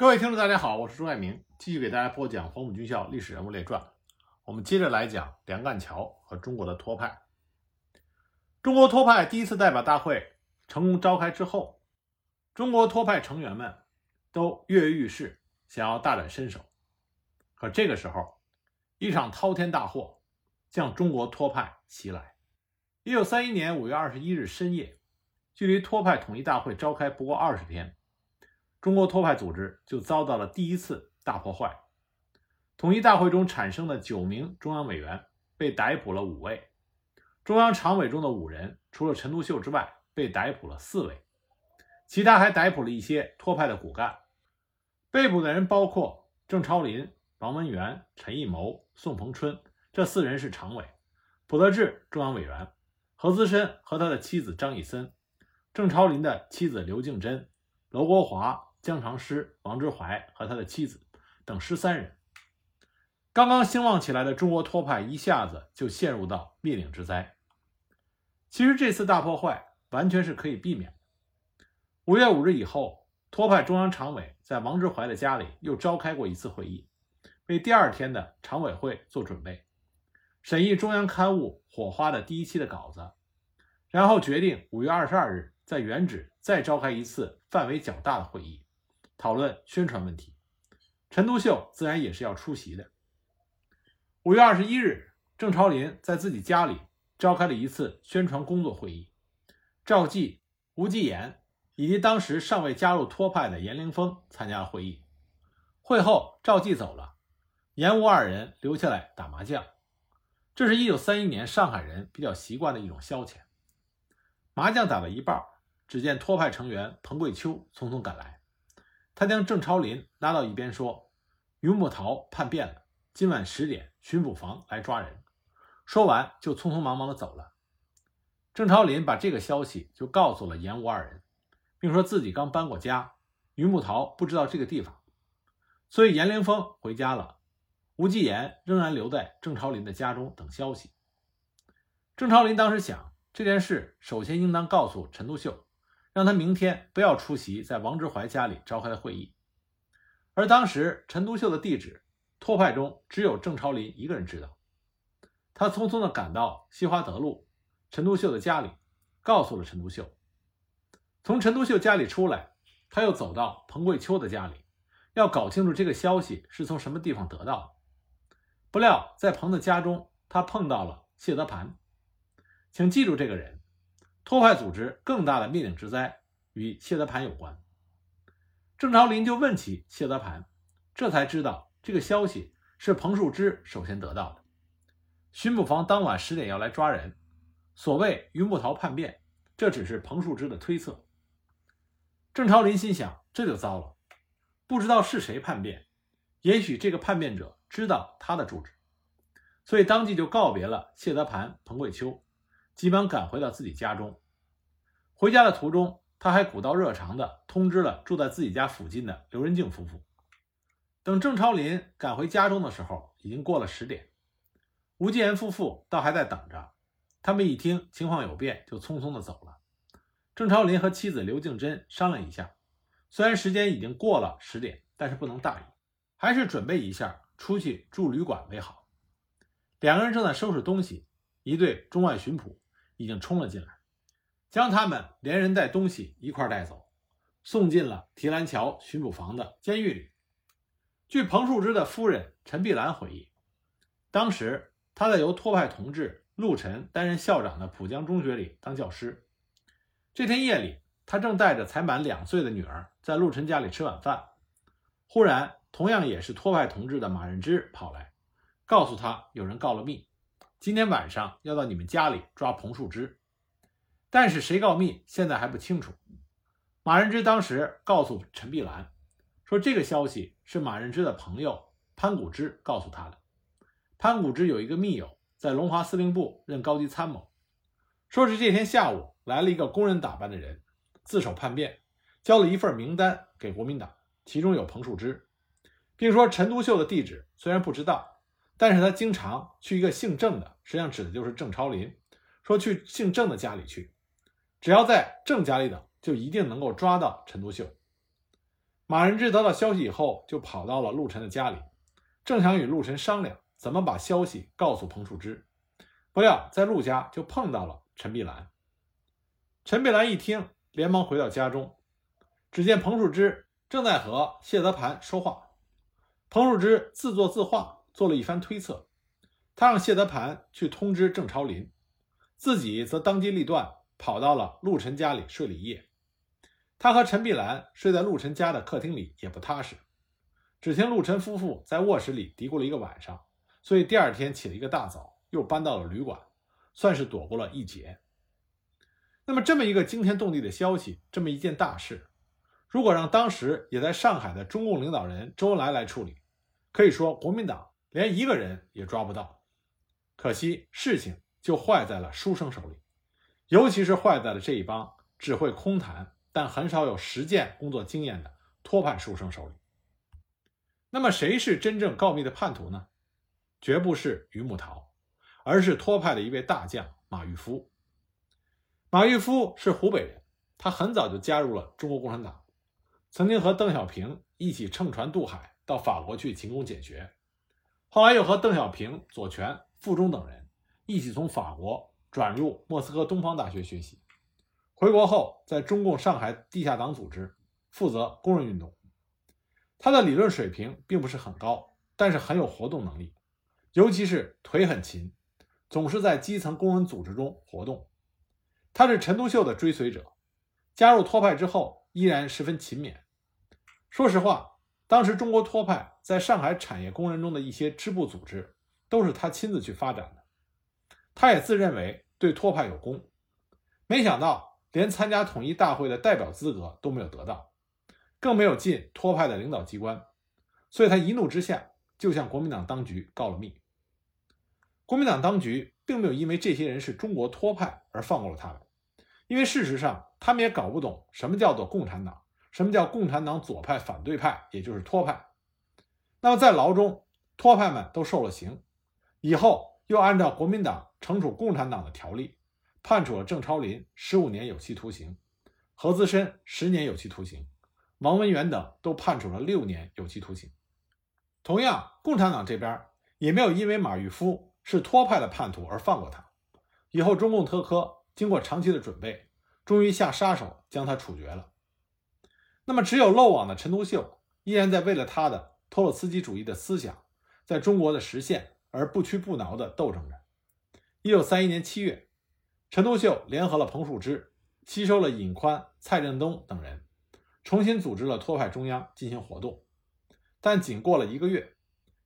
各位听众，大家好，我是朱爱明，继续给大家播讲《黄埔军校历史人物列传》。我们接着来讲梁干桥和中国的托派。中国托派第一次代表大会成功召开之后，中国托派成员们都跃跃欲试，想要大展身手。可这个时候，一场滔天大祸向中国托派袭来。一九三一年五月二十一日深夜，距离托派统一大会召开不过二十天。中国托派组织就遭到了第一次大破坏。统一大会中产生的九名中央委员被逮捕了五位，中央常委中的五人，除了陈独秀之外，被逮捕了四位，其他还逮捕了一些托派的骨干。被捕的人包括郑超林、王文元、陈义谋、宋鹏春这四人是常委，卜德志中央委员，何资深和他的妻子张以森，郑超林的妻子刘敬珍，娄国华。江长诗、王之怀和他的妻子等十三人，刚刚兴旺起来的中国托派一下子就陷入到灭顶之灾。其实这次大破坏完全是可以避免的。五月五日以后，托派中央常委在王之怀的家里又召开过一次会议，为第二天的常委会做准备，审议中央刊物《火花》的第一期的稿子，然后决定五月二十二日在原址再召开一次范围较大的会议。讨论宣传问题，陈独秀自然也是要出席的。五月二十一日，郑超林在自己家里召开了一次宣传工作会议，赵继、吴继言以及当时尚未加入托派的严凌峰参加了会议。会后，赵继走了，严吴二人留下来打麻将，这是一九三一年上海人比较习惯的一种消遣。麻将打到一半，只见托派成员彭桂秋匆匆赶来。他将郑超林拉到一边说：“于木桃叛变了，今晚十点巡捕房来抓人。”说完就匆匆忙忙的走了。郑超林把这个消息就告诉了严吴二人，并说自己刚搬过家，于木桃不知道这个地方，所以严凌峰回家了，吴继言仍然留在郑超林的家中等消息。郑超林当时想，这件事首先应当告诉陈独秀。让他明天不要出席在王之怀家里召开的会议。而当时陈独秀的地址，托派中只有郑超林一个人知道。他匆匆地赶到西华德路陈独秀的家里，告诉了陈独秀。从陈独秀家里出来，他又走到彭桂秋的家里，要搞清楚这个消息是从什么地方得到的。不料在彭的家中，他碰到了谢德盘。请记住这个人。破坏组织更大的灭顶之灾与谢德盘有关。郑朝林就问起谢德盘，这才知道这个消息是彭树之首先得到的。巡捕房当晚十点要来抓人，所谓榆木桃叛变，这只是彭树之的推测。郑朝林心想，这就糟了，不知道是谁叛变，也许这个叛变者知道他的住址，所以当即就告别了谢德盘、彭桂秋。急忙赶回到自己家中。回家的途中，他还古道热肠的通知了住在自己家附近的刘仁静夫妇。等郑超林赶回家中的时候，已经过了十点。吴继言夫妇倒还在等着。他们一听情况有变，就匆匆的走了。郑超林和妻子刘敬珍商量一下，虽然时间已经过了十点，但是不能大意，还是准备一下出去住旅馆为好。两个人正在收拾东西，一队中外巡捕。已经冲了进来，将他们连人带东西一块带走，送进了提篮桥巡捕房的监狱里。据彭树之的夫人陈碧兰回忆，当时他在由托派同志陆晨担任校长的浦江中学里当教师。这天夜里，他正带着才满两岁的女儿在陆晨家里吃晚饭，忽然，同样也是托派同志的马任之跑来，告诉他有人告了密。今天晚上要到你们家里抓彭树之，但是谁告密现在还不清楚。马仁之当时告诉陈碧兰说，这个消息是马仁之的朋友潘谷之告诉他的。潘谷之有一个密友在龙华司令部任高级参谋，说是这天下午来了一个工人打扮的人，自首叛变，交了一份名单给国民党，其中有彭树之，并说陈独秀的地址虽然不知道。但是他经常去一个姓郑的，实际上指的就是郑超林，说去姓郑的家里去，只要在郑家里等，就一定能够抓到陈独秀。马仁芝得到消息以后，就跑到了陆晨的家里，正想与陆晨商量怎么把消息告诉彭树之，不料在陆家就碰到了陈碧兰。陈碧兰一听，连忙回到家中，只见彭树之正在和谢德盘说话。彭树之自作自话，做了一番推测。他让谢德盘去通知郑超林，自己则当机立断，跑到了陆晨家里睡了一夜。他和陈碧兰睡在陆晨家的客厅里也不踏实，只听陆晨夫妇在卧室里嘀咕了一个晚上，所以第二天起了一个大早，又搬到了旅馆，算是躲过了一劫。那么，这么一个惊天动地的消息，这么一件大事，如果让当时也在上海的中共领导人周恩来来处理，可以说国民党连一个人也抓不到。可惜事情就坏在了书生手里，尤其是坏在了这一帮只会空谈。但很少有实践工作经验的托派书生手里。那么，谁是真正告密的叛徒呢？绝不是于木桃，而是托派的一位大将马玉夫。马玉夫是湖北人，他很早就加入了中国共产党，曾经和邓小平一起乘船渡海到法国去勤工俭学，后来又和邓小平、左权、傅钟等人一起从法国转入莫斯科东方大学学习。回国后，在中共上海地下党组织负责工人运动。他的理论水平并不是很高，但是很有活动能力，尤其是腿很勤，总是在基层工人组织中活动。他是陈独秀的追随者，加入托派之后依然十分勤勉。说实话，当时中国托派在上海产业工人中的一些支部组织，都是他亲自去发展的。他也自认为对托派有功，没想到。连参加统一大会的代表资格都没有得到，更没有进托派的领导机关，所以他一怒之下就向国民党当局告了密。国民党当局并没有因为这些人是中国托派而放过了他们，因为事实上他们也搞不懂什么叫做共产党，什么叫共产党左派、反对派，也就是托派。那么在牢中，托派们都受了刑，以后又按照国民党惩处共产党的条例。判处了郑超林十五年有期徒刑，何资深十年有期徒刑，王文元等都判处了六年有期徒刑。同样，共产党这边也没有因为马玉夫是托派的叛徒而放过他。以后，中共特科经过长期的准备，终于下杀手将他处决了。那么，只有漏网的陈独秀依然在为了他的托洛茨基主义的思想在中国的实现而不屈不挠地斗争着。一九三一年七月。陈独秀联合了彭树之，吸收了尹宽、蔡振东等人，重新组织了托派中央进行活动。但仅过了一个月，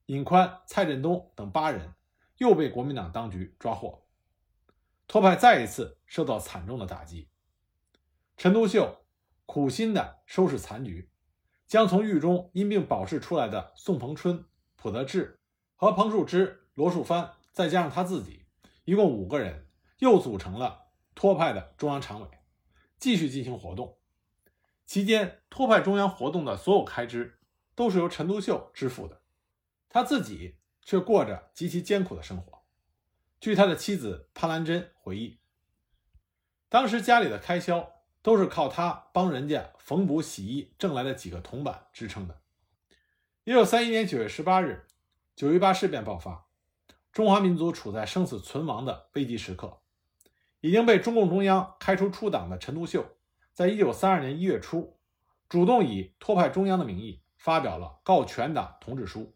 尹宽、蔡振东等八人又被国民党当局抓获，托派再一次受到惨重的打击。陈独秀苦心地收拾残局，将从狱中因病保释出来的宋鹏春、蒲德志和彭树之、罗树藩，再加上他自己，一共五个人。又组成了托派的中央常委，继续进行活动。期间，托派中央活动的所有开支都是由陈独秀支付的，他自己却过着极其艰苦的生活。据他的妻子潘兰珍回忆，当时家里的开销都是靠他帮人家缝补洗衣挣来的几个铜板支撑的。一九三一年九月十八日，九一八事变爆发，中华民族处在生死存亡的危急时刻。已经被中共中央开除出党的陈独秀，在一九三二年一月初，主动以托派中央的名义发表了告全党同志书，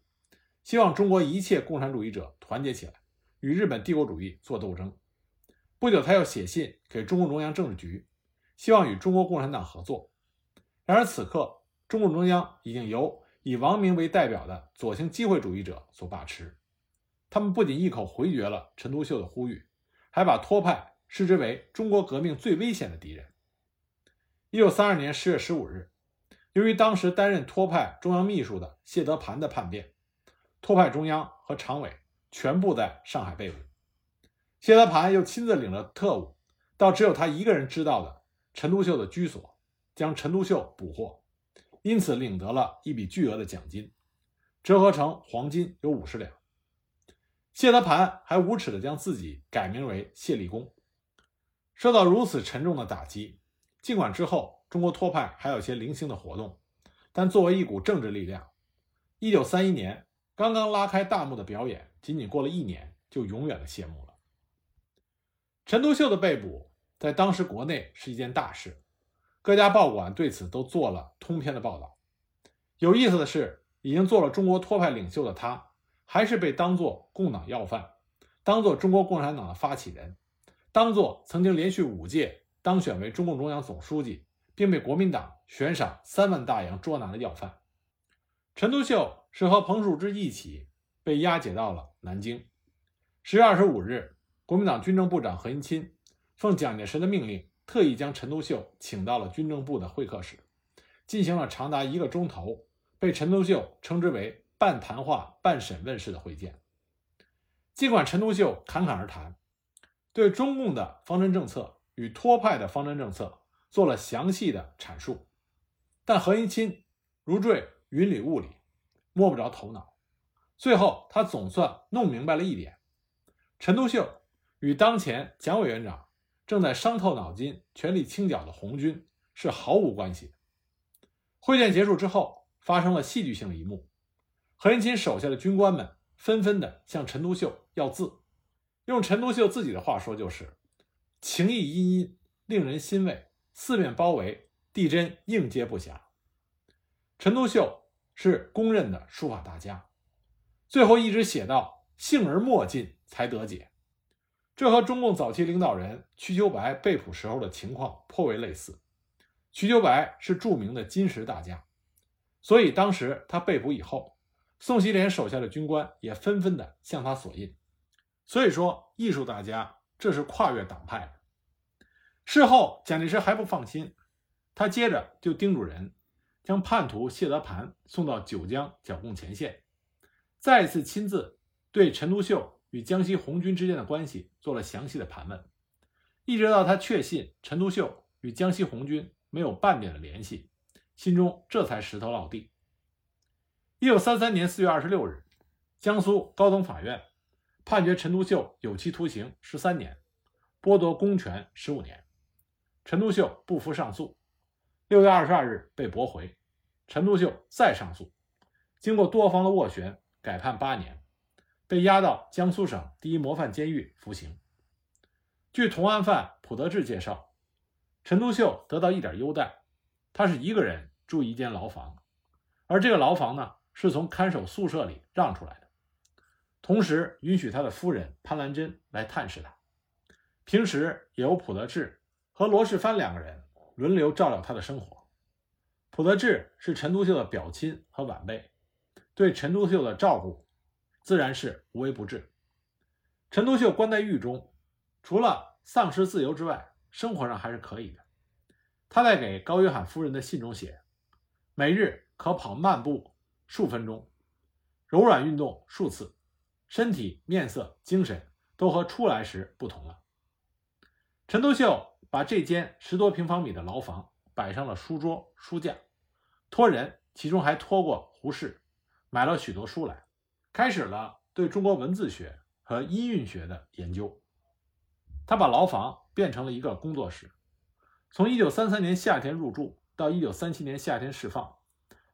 希望中国一切共产主义者团结起来，与日本帝国主义作斗争。不久，他又写信给中共中央政治局，希望与中国共产党合作。然而，此刻中共中央已经由以王明为代表的左倾机会主义者所把持，他们不仅一口回绝了陈独秀的呼吁，还把托派。视之为中国革命最危险的敌人。一九三二年十月十五日，由于当时担任托派中央秘书的谢德盘的叛变，托派中央和常委全部在上海被捕。谢德盘又亲自领了特务，到只有他一个人知道的陈独秀的居所，将陈独秀捕获，因此领得了一笔巨额的奖金，折合成黄金有五十两。谢德盘还无耻地将自己改名为谢立功。受到如此沉重的打击，尽管之后中国托派还有些零星的活动，但作为一股政治力量，一九三一年刚刚拉开大幕的表演，仅仅过了一年就永远的谢幕了。陈独秀的被捕，在当时国内是一件大事，各家报馆对此都做了通篇的报道。有意思的是，已经做了中国托派领袖的他，还是被当作共党要犯，当作中国共产党的发起人，当作曾经连续五届当选为中共中央总书记，并被国民党悬赏三万大洋捉拿的要犯。陈独秀是和彭树之一起被押解到了南京。十月二十五日，国民党军政部长何应钦奉蒋介石的命令，特意将陈独秀请到了军政部的会客室，进行了长达一个钟头，被陈独秀称之为“半谈话半审问”式的会见。尽管陈独秀侃侃而谈，对中共的方针政策与托派的方针政策做了详细的阐述，但何应钦如坠云里雾里，摸不着头脑。最后，他总算弄明白了一点。陈独秀与当前蒋委员长正在伤透脑筋、全力清剿的红军是毫无关系。会见结束之后，发生了戏剧性的一幕：何应钦手下的军官们纷纷的向陈独秀要字，用陈独秀自己的话说，就是“情意殷殷，令人欣慰，四面包围，地真应接不暇。”陈独秀是公认的书法大家，最后一直写到“幸而莫尽”。才得解，这和中共早期领导人瞿秋白被捕时候的情况颇为类似。瞿秋白是著名的金石大家，所以当时他被捕以后，宋希濂手下的军官也纷纷的向他索印。所以说，艺术大家这是跨越党派的。事后，蒋介石还不放心，他接着就叮嘱人，将叛徒谢德盘送到九江剿共前线，再次亲自对陈独秀。与江西红军之间的关系做了详细的盘问，一直到他确信陈独秀与江西红军没有半点的联系，心中这才石头落地。一九三三年四月二十六日，江苏高等法院判决陈独秀有期徒刑十三年，剥夺公权十五年。陈独秀不服上诉，六月二十二日被驳回。陈独秀再上诉，经过多方的斡旋，改判八年。被押到江苏省第一模范监狱服刑。据同案犯普德志介绍，陈独秀得到一点优待，他是一个人住一间牢房，而这个牢房呢是从看守宿舍里让出来的，同时允许他的夫人潘兰珍来探视他，平时也由普德志和罗世藩两个人轮流照料他的生活。普德志是陈独秀的表亲和晚辈，对陈独秀的照顾。自然是无微不至。陈独秀关在狱中，除了丧失自由之外，生活上还是可以的。他在给高约翰夫人的信中写：“每日可跑慢步数分钟，柔软运动数次，身体、面色、精神都和出来时不同了。”陈独秀把这间十多平方米的牢房摆上了书桌、书架，托人，其中还托过胡适，买了许多书来。开始了对中国文字学和音韵学的研究。他把牢房变成了一个工作室。从1933年夏天入住到1937年夏天释放，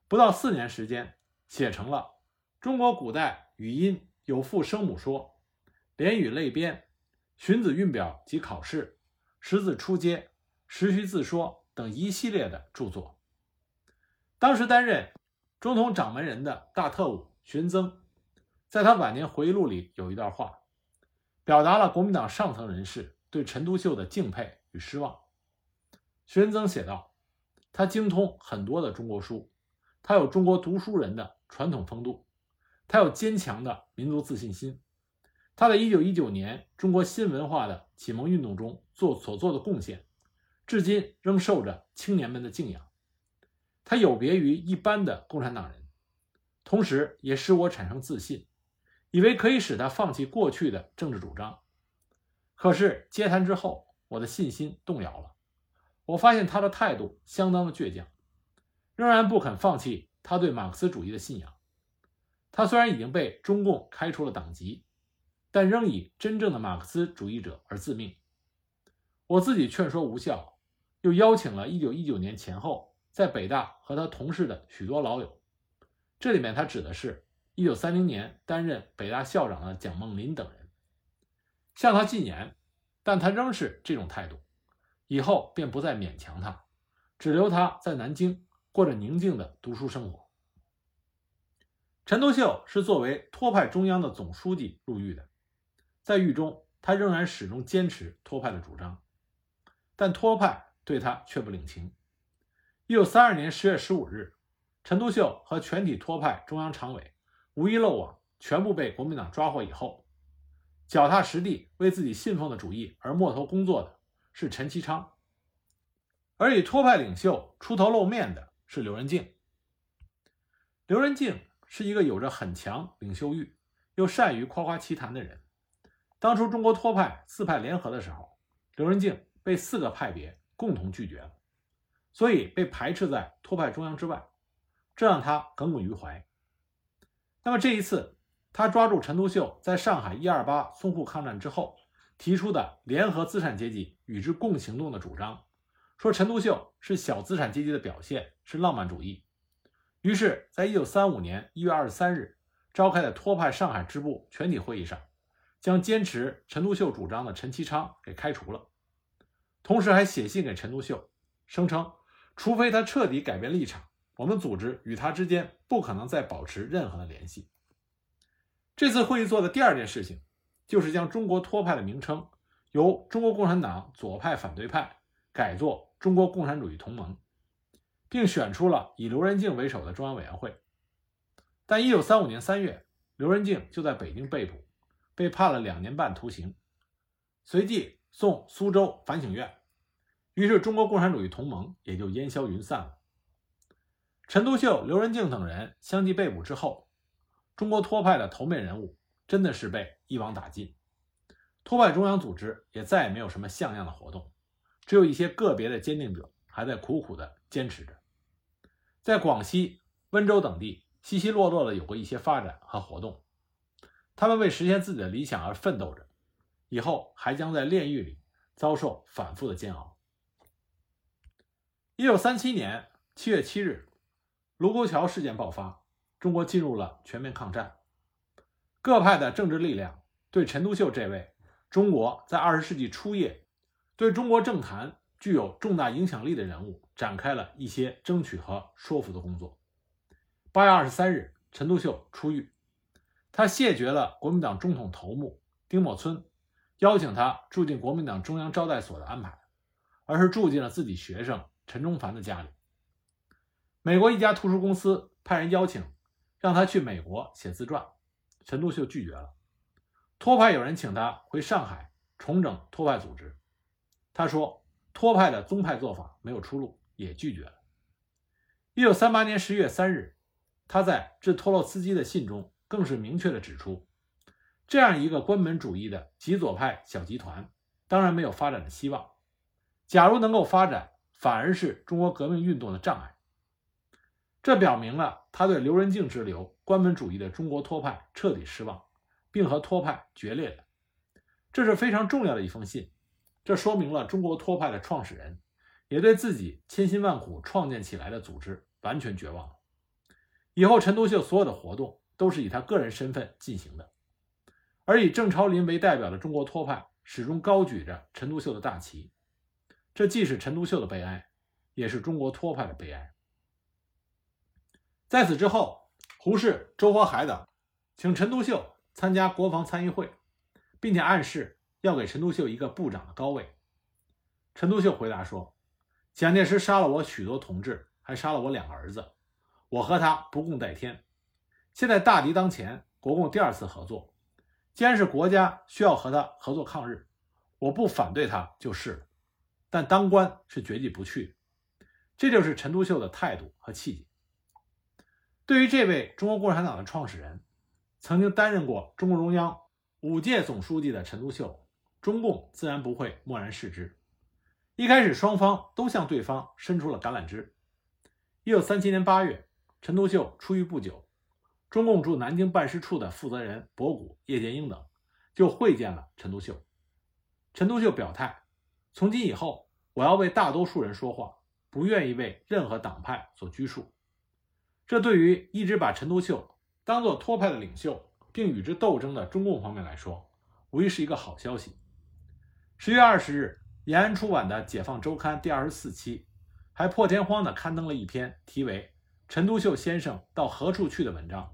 不到四年时间，写成了《中国古代语音有父声母说》《连语类编》《荀子韵表及考试》《识字出阶》《时序自说》等一系列的著作。当时担任中统掌门人的大特务荀增。在他晚年回忆录里有一段话，表达了国民党上层人士对陈独秀的敬佩与失望。徐仁增写道：“他精通很多的中国书，他有中国读书人的传统风度，他有坚强的民族自信心。他在1919年中国新文化的启蒙运动中做所做的贡献，至今仍受着青年们的敬仰。他有别于一般的共产党人，同时也使我产生自信。”以为可以使他放弃过去的政治主张，可是接谈之后，我的信心动摇了。我发现他的态度相当的倔强，仍然不肯放弃他对马克思主义的信仰。他虽然已经被中共开除了党籍，但仍以真正的马克思主义者而自命。我自己劝说无效，又邀请了1919年前后在北大和他同事的许多老友。这里面他指的是1930年担任北大校长的蒋梦麟等人，向他进言，但他仍是这种态度，以后便不再勉强他，只留他在南京过着宁静的读书生活。陈独秀是作为托派中央的总书记入狱的，在狱中，他仍然始终坚持托派的主张，但托派对他却不领情。一九三二年十月十五日，陈独秀和全体托派中央常委无一漏网，全部被国民党抓获以后，脚踏实地为自己信奉的主义而摸头工作的是陈其昌，而以托派领袖出头露面的是刘仁静。刘仁静。是一个有着很强领袖欲，又善于夸夸其谈的人。当初中国托派四派联合的时候，刘仁静被四个派别共同拒绝了，所以被排斥在托派中央之外，这让他耿耿于怀。那么这一次，他抓住陈独秀在上海一二八淞沪抗战之后提出的联合资产阶级与之共行动的主张，说陈独秀是小资产阶级的表现，是浪漫主义。于是，在一九三五年一月二十三日召开的托派上海支部全体会议上，将坚持陈独秀主张的陈其昌给开除了，同时还写信给陈独秀，声称除非他彻底改变立场，我们组织与他之间不可能再保持任何的联系。这次会议做的第二件事情，就是将中国托派的名称由中国共产党左派反对派改作中国共产主义同盟。并选出了以刘仁静为首的中央委员会，但一九三五年三月，刘仁静就在北京被捕，被判了两年半徒刑，随即送苏州反省院，于是中国共产主义同盟也就烟消云散了。陈独秀、刘仁静等人相继被捕之后，中国托派的头面人物真的是被一网打尽，托派中央组织也再也没有什么像样的活动，只有一些个别的坚定者还在苦苦的坚持着。在广西、温州等地，稀稀落落的有过一些发展和活动。他们为实现自己的理想而奋斗着，以后还将在炼狱里遭受反复的煎熬。一九三七年七月七日，卢沟桥事件爆发，中国进入了全面抗战。各派的政治力量对陈独秀这位中国在二十世纪初叶对中国政坛具有重大影响力的人物。展开了一些争取和说服的工作。八月二十三日，陈独秀出狱，他谢绝了国民党中统头目丁默村邀请他住进国民党中央招待所的安排，而是住进了自己学生陈中凡的家里。美国一家图书公司派人邀请，让他去美国写自传，陈独秀拒绝了。托派有人请他回上海重整托派组织，他说托派的宗派做法没有出路。也拒绝了。一九三八年十一月三日，他在致托洛茨基的信中更是明确地指出，这样一个关门主义的极左派小集团，当然没有发展的希望。假如能够发展，反而是中国革命运动的障碍。这表明了他对刘仁静之流关门主义的中国托派彻底失望，并和托派决裂了。这是非常重要的一封信，这说明了中国托派的创始人。也对自己千辛万苦创建起来的组织完全绝望了。以后，陈独秀所有的活动都是以他个人身份进行的，而以郑超林为代表的中国托派始终高举着陈独秀的大旗。这既是陈独秀的悲哀，也是中国托派的悲哀。在此之后，胡适、周佛海等请陈独秀参加国防参议会，并且暗示要给陈独秀一个部长的高位。陈独秀回答说。蒋介石杀了我许多同志，还杀了我两个儿子，我和他不共戴天。现在大敌当前，国共第二次合作，既然是国家需要和他合作抗日，我不反对他就是了。但当官是绝对不去的。这就是陈独秀的态度和气节。对于这位中国共产党的创始人，曾经担任过中共中央五届总书记的陈独秀，中共自然不会漠然视之。一开始，双方都向对方伸出了橄榄枝。一九三七年八月，陈独秀出狱不久，中共驻南京办事处的负责人博古、叶剑英等就会见了陈独秀。陈独秀表态：“从今以后，我要为大多数人说话，不愿意为任何党派所拘束。这对于一直把陈独秀当作托派的领袖，并与之斗争的中共方面来说，无疑是一个好消息。十月二十日，延安出版的《解放周刊》第二十四期，还破天荒地刊登了一篇题为“陈独秀先生到何处去”的文章，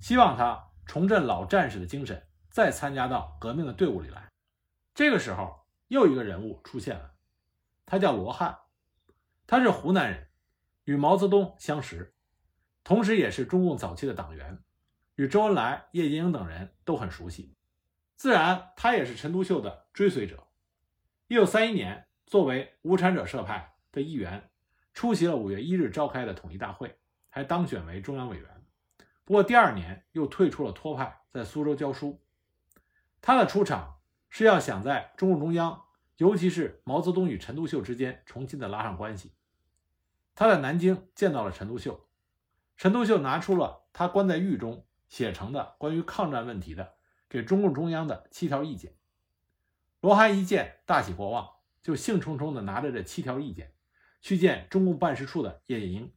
希望他重振老战士的精神，再参加到革命的队伍里来。这个时候，又一个人物出现了，他叫罗汉，他是湖南人，与毛泽东相识。同时，也是中共早期的党员，与周恩来、叶剑英等人都很熟悉，自然他也是陈独秀的追随者。一九三一年，作为无产者社派的一员，出席了五月一日召开的统一大会，还当选为中央委员。不过第二年又退出了托派，在苏州教书。他的出场是要想在中共中央，尤其是毛泽东与陈独秀之间重新的拉上关系。他在南京见到了陈独秀。陈独秀拿出了他关在狱中写成的关于抗战问题的给中共中央的七条意见。罗汉一见大喜过望，就兴冲冲地拿着这七条意见去见中共办事处的叶剑英。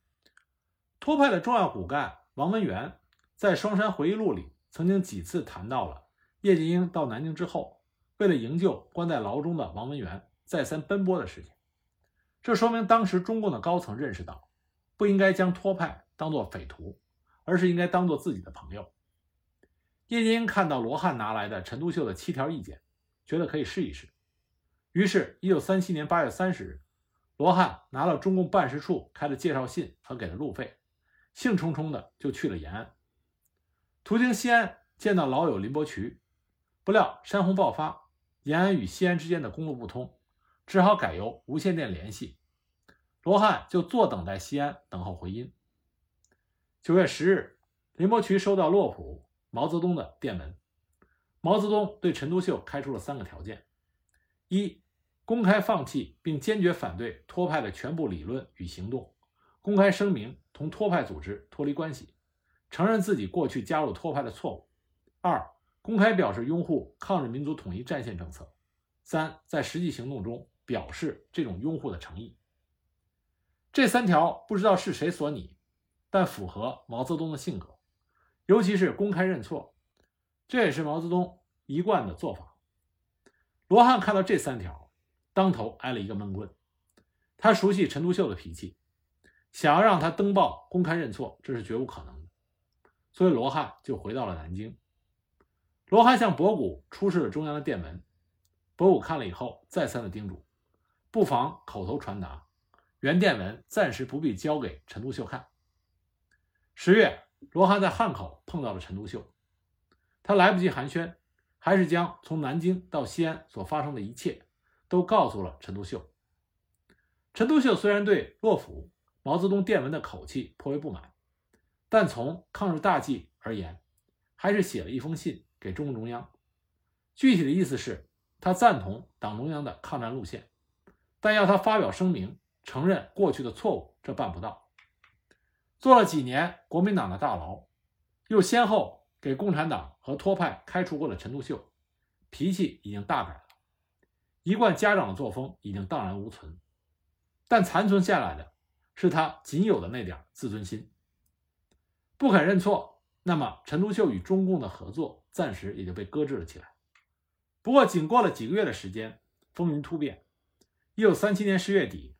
托派的重要骨干王文元在《双山回忆录》里曾经几次谈到了叶剑英到南京之后，为了营救关在牢中的王文元，再三奔波的事情。这说明当时中共的高层认识到，不应该将托派。当做匪徒，而是应该当做自己的朋友。叶剑英看到罗汉拿来的陈独秀的七条意见，觉得可以试一试。于是，一九三七年八月三十日，罗汉拿了中共办事处开的介绍信和给的路费，兴冲冲的就去了延安。途经西安，见到老友林伯渠，不料山洪爆发，延安与西安之间的公路不通，只好改由无线电联系。罗汉就坐等在西安，等候回音。九月十日，林伯渠收到洛甫、毛泽东的电文。毛泽东对陈独秀开出了三个条件：一、公开放弃并坚决反对托派的全部理论与行动，公开声明同托派组织脱离关系，承认自己过去加入托派的错误；二、公开表示拥护抗日民族统一战线政策；三、在实际行动中表示这种拥护的诚意。这三条不知道是谁所拟。但符合毛泽东的性格，尤其是公开认错，这也是毛泽东一贯的做法。罗汉看到这三条，当头挨了一个闷棍。他熟悉陈独秀的脾气，想要让他登报公开认错，这是绝无可能的。所以罗汉就回到了南京。罗汉向博古出示了中央的电文，博古看了以后，再三的叮嘱，不妨口头传达，原电文暂时不必交给陈独秀看。十月，罗汉在汉口碰到了陈独秀，他来不及寒暄，还是将从南京到西安所发生的一切都告诉了陈独秀。陈独秀虽然对洛甫、毛泽东电文的口气颇为不满，但从抗日大计而言，还是写了一封信给中共中央。具体的意思是，他赞同党中央的抗战路线，但要他发表声明承认过去的错误，这办不到。做了几年国民党的大牢，又先后给共产党和托派开除过的陈独秀，脾气已经大改了，一贯家长的作风已经荡然无存，但残存下来的是他仅有的那点自尊心。不肯认错，那么陈独秀与中共的合作暂时也就被搁置了起来。不过，仅过了几个月的时间，风云突变。一九三七年十月底，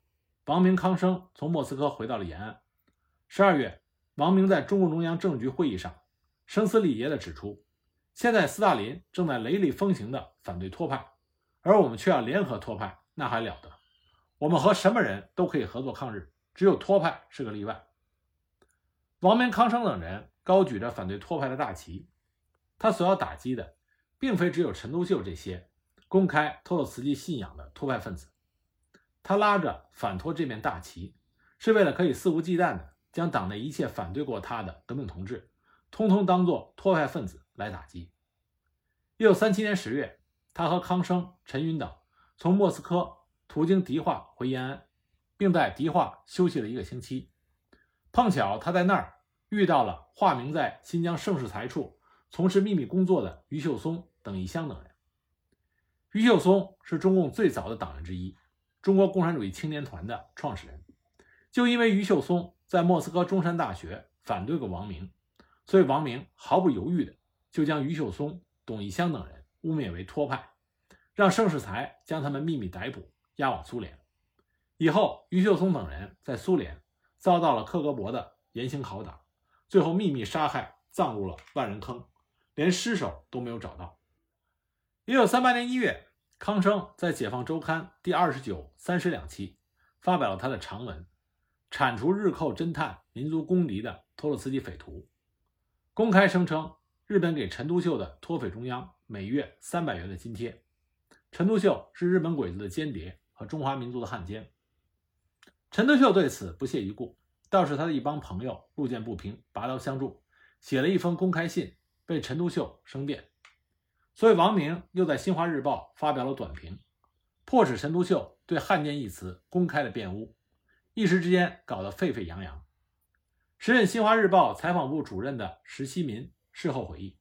王明、康生从莫斯科回到了延安。十二月，王明在中共中央政治局会议上声嘶力竭地指出：“现在斯大林正在雷厉风行地反对托派，而我们却要联合托派，那还了得？我们和什么人都可以合作抗日，只有托派是个例外。”王明、康生等人高举着反对托派的大旗，他所要打击的，并非只有陈独秀这些公开托洛茨基信仰的托派分子，他拉着反托这面大旗，是为了可以肆无忌惮的。将党内一切反对过他的革命同志，通通当作托派分子来打击。一九三七年十月，他和康生、陈云等从莫斯科途经迪化回延安，并在迪化休息了一个星期。碰巧他在那儿遇到了化名在新疆盛世才处从事秘密工作的于秀松等一乡等人。于秀松是中共最早的党员之一，中国共产主义青年团的创始人。就因为于秀松在莫斯科中山大学反对过王明，所以王明毫不犹豫的就将于秀松、董一湘等人污蔑为托派，让盛世才将他们秘密逮捕，押往苏联。以后，于秀松等人在苏联遭到了克格勃的严刑拷打，最后秘密杀害，葬入了万人坑，连尸首都没有找到。一九三八年一月，康生在《解放周刊》第二十九、三十两期发表了他的长文，铲除日寇侦探、民族公敌的托洛茨基匪徒，公开声称日本给陈独秀的托匪中央每月三百元的津贴，陈独秀是日本鬼子的间谍和中华民族的汉奸。陈独秀对此不屑一顾，倒是他的一帮朋友路见不平，拔刀相助，写了一封公开信，被陈独秀生辩。所以王明又在《新华日报》发表了短评，迫使陈独秀对“汉奸”一词公开的辩污，一时之间搞得沸沸扬扬。时任《新华日报》采访部主任的石希民事后回忆，《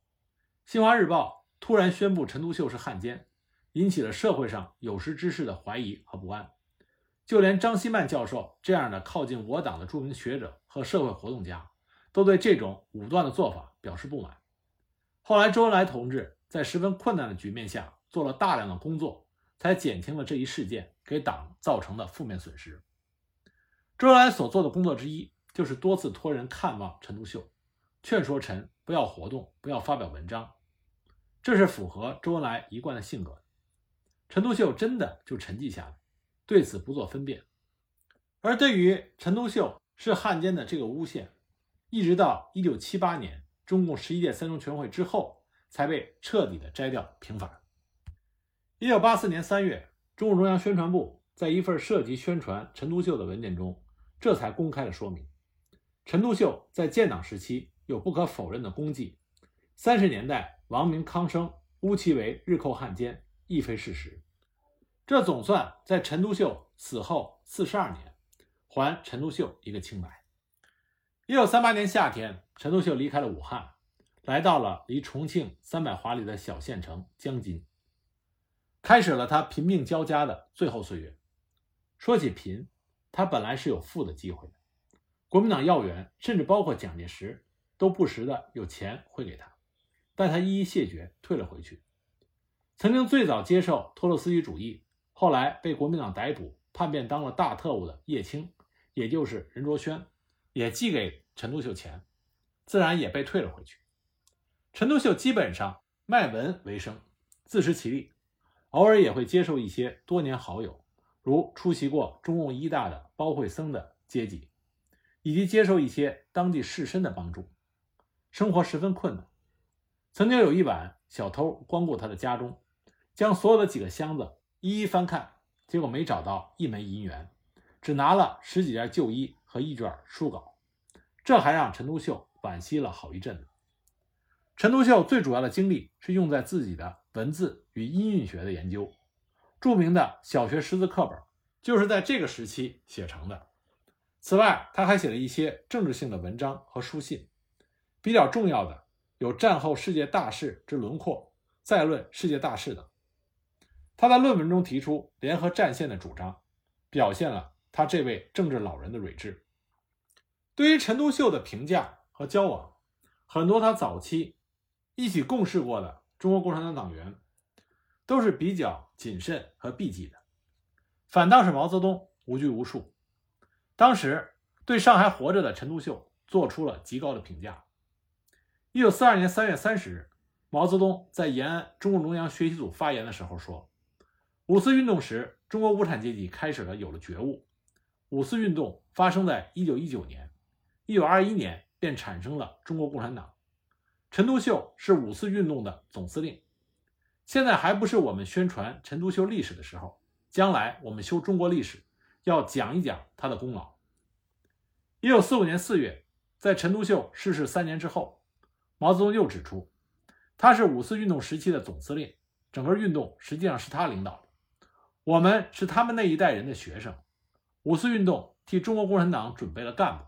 新华日报》突然宣布陈独秀是汉奸，引起了社会上有识之士的怀疑和不安。就连张希曼教授这样的靠近我党的著名学者和社会活动家，都对这种武断的做法表示不满。后来，周恩来同志在十分困难的局面下做了大量的工作，才减轻了这一事件给党造成的负面损失。周恩来所做的工作之一，就是多次托人看望陈独秀，劝说陈不要活动，不要发表文章，这是符合周恩来一贯的性格。陈独秀真的就沉寂下来。对此不做分辨，而对于陈独秀是汉奸的这个诬陷，一直到一九七八年中共十一届三中全会之后，才被彻底的摘掉平反。一九八四年三月，中共中央宣传部在一份涉及宣传陈独秀的文件中，这才公开了说明：陈独秀在建党时期有不可否认的功绩，三十年代王明、康生诬其为日寇汉奸，亦非事实。这总算在陈独秀死后四十二年，还陈独秀一个清白。一九三八年夏天，陈独秀离开了武汉，来到了离重庆三百华里的小县城江津，开始了他贫病交加的最后岁月。说起贫，他本来是有富的机会，国民党要员甚至包括蒋介石都不时的有钱汇给他，但他一一谢绝，退了回去。曾经最早接受托洛斯基主义。后来被国民党逮捕，叛变当了大特务的叶青，也就是任卓宣，也寄给陈独秀钱，自然也被退了回去。陈独秀基本上卖文为生，自食其力，偶尔也会接受一些多年好友，如出席过中共一大的包惠僧的接济，以及接受一些当地士绅的帮助，生活十分困难。曾经有一晚，小偷光顾他的家中，将所有的几个箱子。一一翻看，结果没找到一枚银元，只拿了十几件旧衣和一卷书稿，这还让陈独秀惋惜了好一阵子。陈独秀最主要的精力是用在自己的文字与音韵学的研究，著名的小学识字课本就是在这个时期写成的。此外，他还写了一些政治性的文章和书信，比较重要的有《战后世界大势之轮廓》《再论世界大势》等。他在论文中提出联合战线的主张，表现了他这位政治老人的睿智。对于陈独秀的评价和交往，很多他早期一起共事过的中国共产党党员都是比较谨慎和避忌的，反倒是毛泽东无拘无束。当时对上还活着的陈独秀做出了极高的评价。一九四二年三月三十日，毛泽东在延安中共中央学习组发言的时候说。五四运动时，中国无产阶级开始了有了觉悟。五四运动发生在一九一九年，一九二一年便产生了中国共产党。陈独秀是五四运动的总司令。现在还不是我们宣传陈独秀历史的时候，将来我们修中国历史要讲一讲他的功劳。一九四五年四月，在陈独秀逝世三年之后，毛泽东又指出，他是五四运动时期的总司令，整个运动实际上是他领导的。我们是他们那一代人的学生，五四运动替中国共产党准备了干部。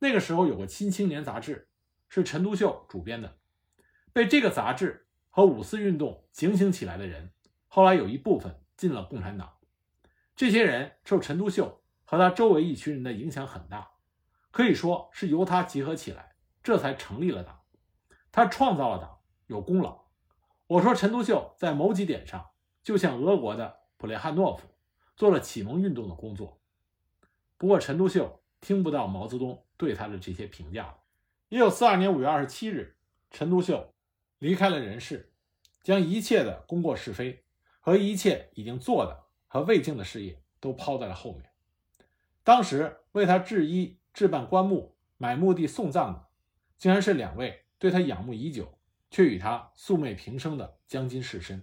那个时候有个《新青年》杂志，是陈独秀主编的。被这个杂志和五四运动警醒起来的人，后来有一部分进了共产党。这些人受陈独秀和他周围一群人的影响很大，可以说是由他集合起来，这才成立了党。他创造了党，有功劳。我说陈独秀在某几点上，就像俄国的普列汉诺夫，做了启蒙运动的工作。不过陈独秀听不到毛泽东对他的这些评价了。一九四二年五月二十七日，陈独秀离开了人世，将一切的功过是非和一切已经做的和魏晋的事业都抛在了后面。当时为他制衣、置办棺木、买墓地送葬的，竟然是两位对他仰慕已久却与他素昧平生的将军士绅。